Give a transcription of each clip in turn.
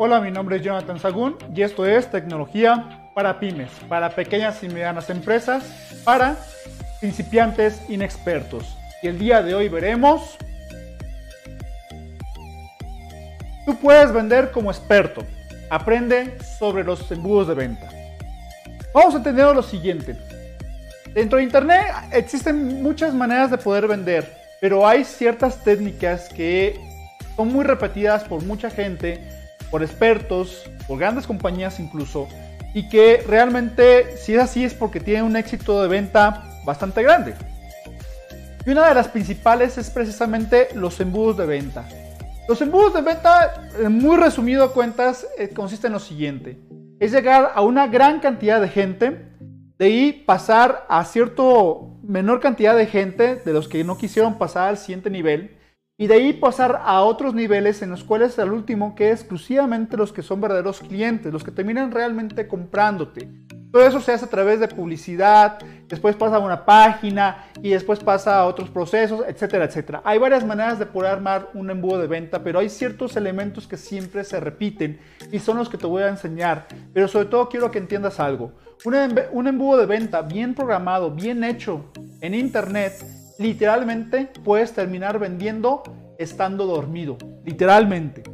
Hola, mi nombre es Jonathan Sagún y esto es Tecnología para Pymes, para pequeñas y medianas empresas, para principiantes inexpertos. Y el día de hoy veremos... Tú puedes vender como experto. Aprende sobre los embudos de venta. Vamos a entender lo siguiente. Dentro de Internet existen muchas maneras de poder vender, pero hay ciertas técnicas que son muy repetidas por mucha gente, por expertos, por grandes compañías incluso, y que realmente si es así es porque tienen un éxito de venta bastante grande. Y una de las principales es precisamente los embudos de venta. Los embudos de venta, muy resumido a cuentas, eh, consisten en lo siguiente. Es llegar a una gran cantidad de gente, de ahí pasar a cierto menor cantidad de gente, de los que no quisieron pasar al siguiente nivel, y de ahí pasar a otros niveles en los cuales el último que exclusivamente los que son verdaderos clientes, los que terminan realmente comprándote. Todo eso se hace a través de publicidad, después pasa a una página y después pasa a otros procesos, etcétera, etcétera. Hay varias maneras de poder armar un embudo de venta, pero hay ciertos elementos que siempre se repiten y son los que te voy a enseñar. Pero sobre todo quiero que entiendas algo. Un, un embudo de venta bien programado, bien hecho en internet, literalmente puedes terminar vendiendo estando dormido, literalmente.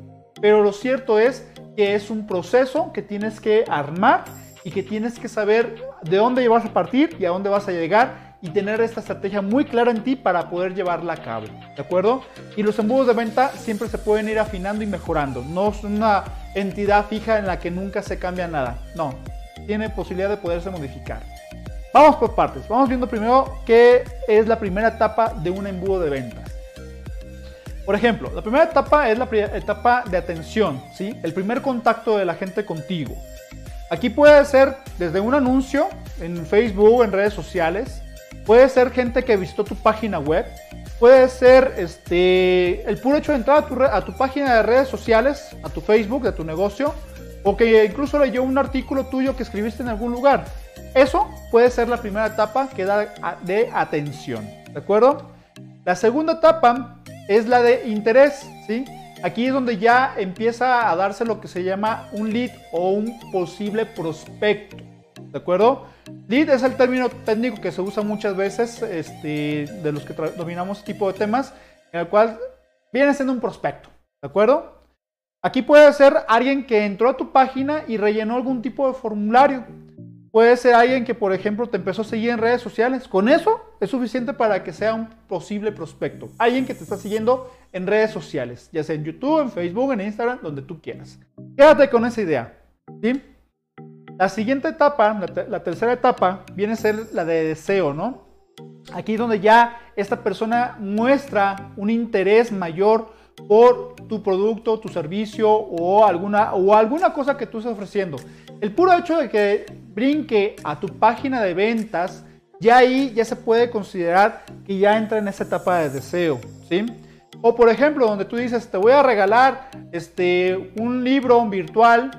Pero lo cierto es que es un proceso que tienes que armar y que tienes que saber de dónde vas a partir y a dónde vas a llegar y tener esta estrategia muy clara en ti para poder llevarla a cabo, ¿de acuerdo? Y los embudos de venta siempre se pueden ir afinando y mejorando, no es una entidad fija en la que nunca se cambia nada, no, tiene posibilidad de poderse modificar. Vamos por partes. Vamos viendo primero qué es la primera etapa de un embudo de ventas. Por ejemplo, la primera etapa es la etapa de atención, ¿sí? El primer contacto de la gente contigo. Aquí puede ser desde un anuncio en Facebook, en redes sociales, puede ser gente que visitó tu página web, puede ser este, el puro hecho de entrar a tu, a tu página de redes sociales, a tu Facebook, de tu negocio, o que incluso leyó un artículo tuyo que escribiste en algún lugar. Eso puede ser la primera etapa que da de atención, ¿de acuerdo? La segunda etapa es la de interés, ¿sí? Aquí es donde ya empieza a darse lo que se llama un lead o un posible prospecto, ¿de acuerdo? Lead es el término técnico que se usa muchas veces este, de los que dominamos este tipo de temas, en el cual viene siendo un prospecto, ¿de acuerdo? Aquí puede ser alguien que entró a tu página y rellenó algún tipo de formulario, Puede ser alguien que, por ejemplo, te empezó a seguir en redes sociales. Con eso es suficiente para que sea un posible prospecto. Alguien que te está siguiendo en redes sociales, ya sea en YouTube, en Facebook, en Instagram, donde tú quieras. Quédate con esa idea. ¿sí? La siguiente etapa, la, tercera etapa, viene a ser la de deseo, ¿no? Aquí es donde ya esta persona muestra un interés mayor por tu producto, tu servicio o alguna, o alguna cosa que tú estés ofreciendo. El puro hecho de que brinque a tu página de ventas, ya ahí ya se puede considerar que ya entra en esa etapa de deseo, ¿sí? O por ejemplo, donde tú dices, te voy a regalar este, un libro virtual,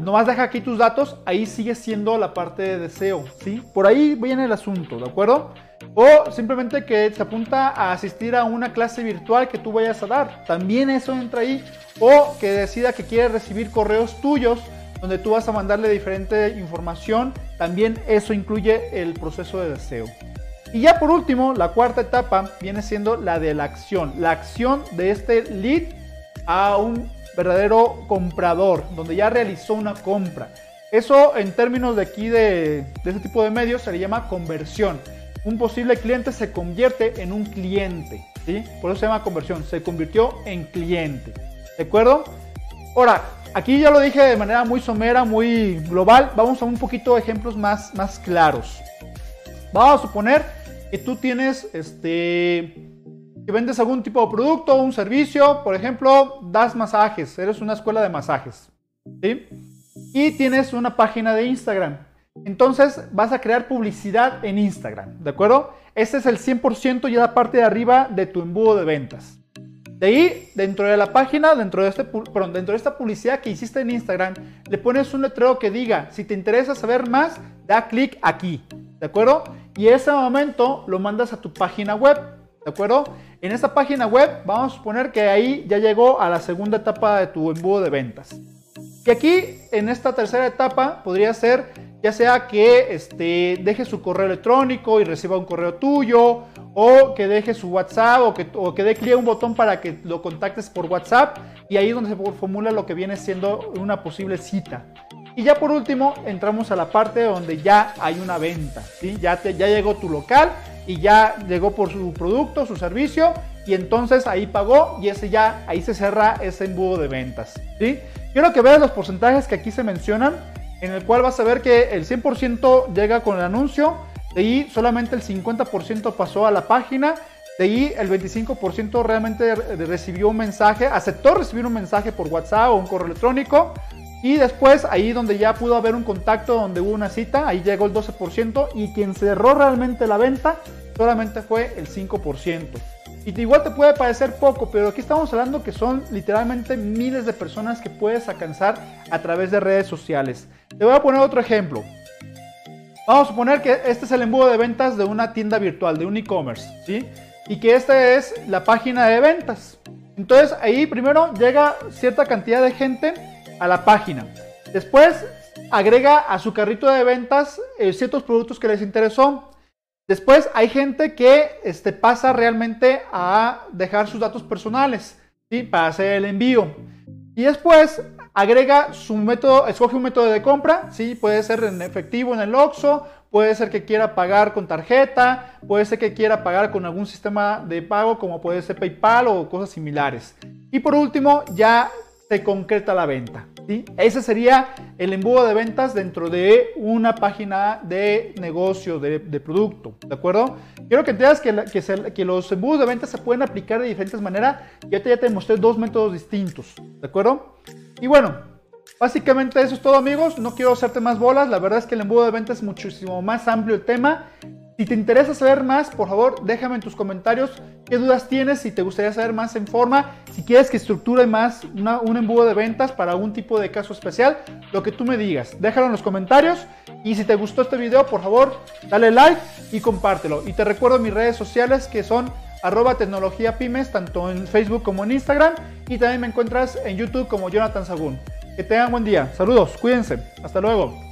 nomás deja aquí tus datos, ahí sigue siendo la parte de deseo, ¿sí? Por ahí viene el asunto, ¿de acuerdo? O simplemente que se apunta a asistir a una clase virtual que tú vayas a dar, también eso entra ahí. O que decida que quiere recibir correos tuyos donde tú vas a mandarle diferente información, también eso incluye el proceso de deseo. Y ya por último, la cuarta etapa viene siendo la de la acción, la acción de este lead a un verdadero comprador, donde ya realizó una compra. Eso en términos de aquí de, de este tipo de medios se le llama conversión. Un posible cliente se convierte en un cliente, ¿sí? Por eso se llama conversión, se convirtió en cliente. ¿De acuerdo? Ahora, Aquí ya lo dije de manera muy somera, muy global. Vamos a un poquito de ejemplos más, más claros. Vamos a suponer que tú tienes este que vendes algún tipo de producto un servicio, por ejemplo, das masajes, eres una escuela de masajes, ¿sí? Y tienes una página de Instagram. Entonces vas a crear publicidad en Instagram, ¿de acuerdo? Este es el 100% ya la parte de arriba de tu embudo de ventas. De ahí, dentro de la página, dentro de, este, dentro de esta publicidad que hiciste en Instagram, le pones un letrero que diga, si te interesa saber más, da clic aquí, ¿de acuerdo? Y ese momento lo mandas a tu página web, ¿de acuerdo? En esta página web vamos a suponer que ahí ya llegó a la segunda etapa de tu embudo de ventas. Y aquí, en esta tercera etapa, podría ser ya sea que este, deje su correo electrónico y reciba un correo tuyo, o que deje su WhatsApp, o que, o dé clic a un botón para que lo contactes por WhatsApp, y ahí es donde se formula lo que viene siendo una posible cita. Y ya por último, entramos a la parte donde ya hay una venta, ¿sí? ya, ya llegó tu local y ya llegó por su producto, su servicio, y entonces ahí pagó y ese ya, ahí se cierra ese embudo de ventas. ¿sí? Quiero que veas los porcentajes que aquí se mencionan, en el cual vas a ver que el 100% llega con el anuncio, de ahí solamente el 50% pasó a la página, de ahí el 25% realmente recibió un mensaje, aceptó recibir un mensaje por WhatsApp o un correo electrónico, y después ahí donde ya pudo haber un contacto donde hubo una cita, ahí llegó el 12% y quien cerró realmente la venta solamente fue el 5%. Y igual te puede parecer poco, pero aquí estamos hablando que son literalmente miles de personas que puedes alcanzar a través de redes sociales. Te voy a poner otro ejemplo. Vamos a suponer que este es el embudo de ventas de una tienda virtual, de un e-commerce, ¿sí? Y que esta es la página de ventas. Entonces ahí primero llega cierta cantidad de gente a la página. Después agrega a su carrito de ventas eh, ciertos productos que les interesó. Después hay gente que este, pasa realmente a dejar sus datos personales ¿sí? para hacer el envío. Y después agrega su método, escoge un método de compra, ¿sí? puede ser en efectivo en el OXO, puede ser que quiera pagar con tarjeta, puede ser que quiera pagar con algún sistema de pago como puede ser PayPal o cosas similares. Y por último, ya se concreta la venta. Ese sería el embudo de ventas dentro de una página de negocio, de, producto, ¿de acuerdo? Quiero que entiendas que, que, los embudos de ventas se pueden aplicar de diferentes maneras. Ya te, ya te mostré dos métodos distintos, ¿de acuerdo? Y bueno, básicamente eso es todo amigos. No quiero hacerte más bolas. La verdad es que el embudo de ventas es muchísimo más amplio el tema. Si te interesa saber más, por favor, déjame en tus comentarios qué dudas tienes, si te gustaría saber más en forma, si quieres que estructure más un embudo de ventas para algún tipo de caso especial, lo que tú me digas. Déjalo en los comentarios y si te gustó este video, por favor, dale like y compártelo. Y te recuerdo mis redes sociales que son arroba tecnología pymes, tanto en Facebook como en Instagram. Y también me encuentras en YouTube como Jonathan Sagún. Que tengan buen día. Saludos, cuídense. Hasta luego.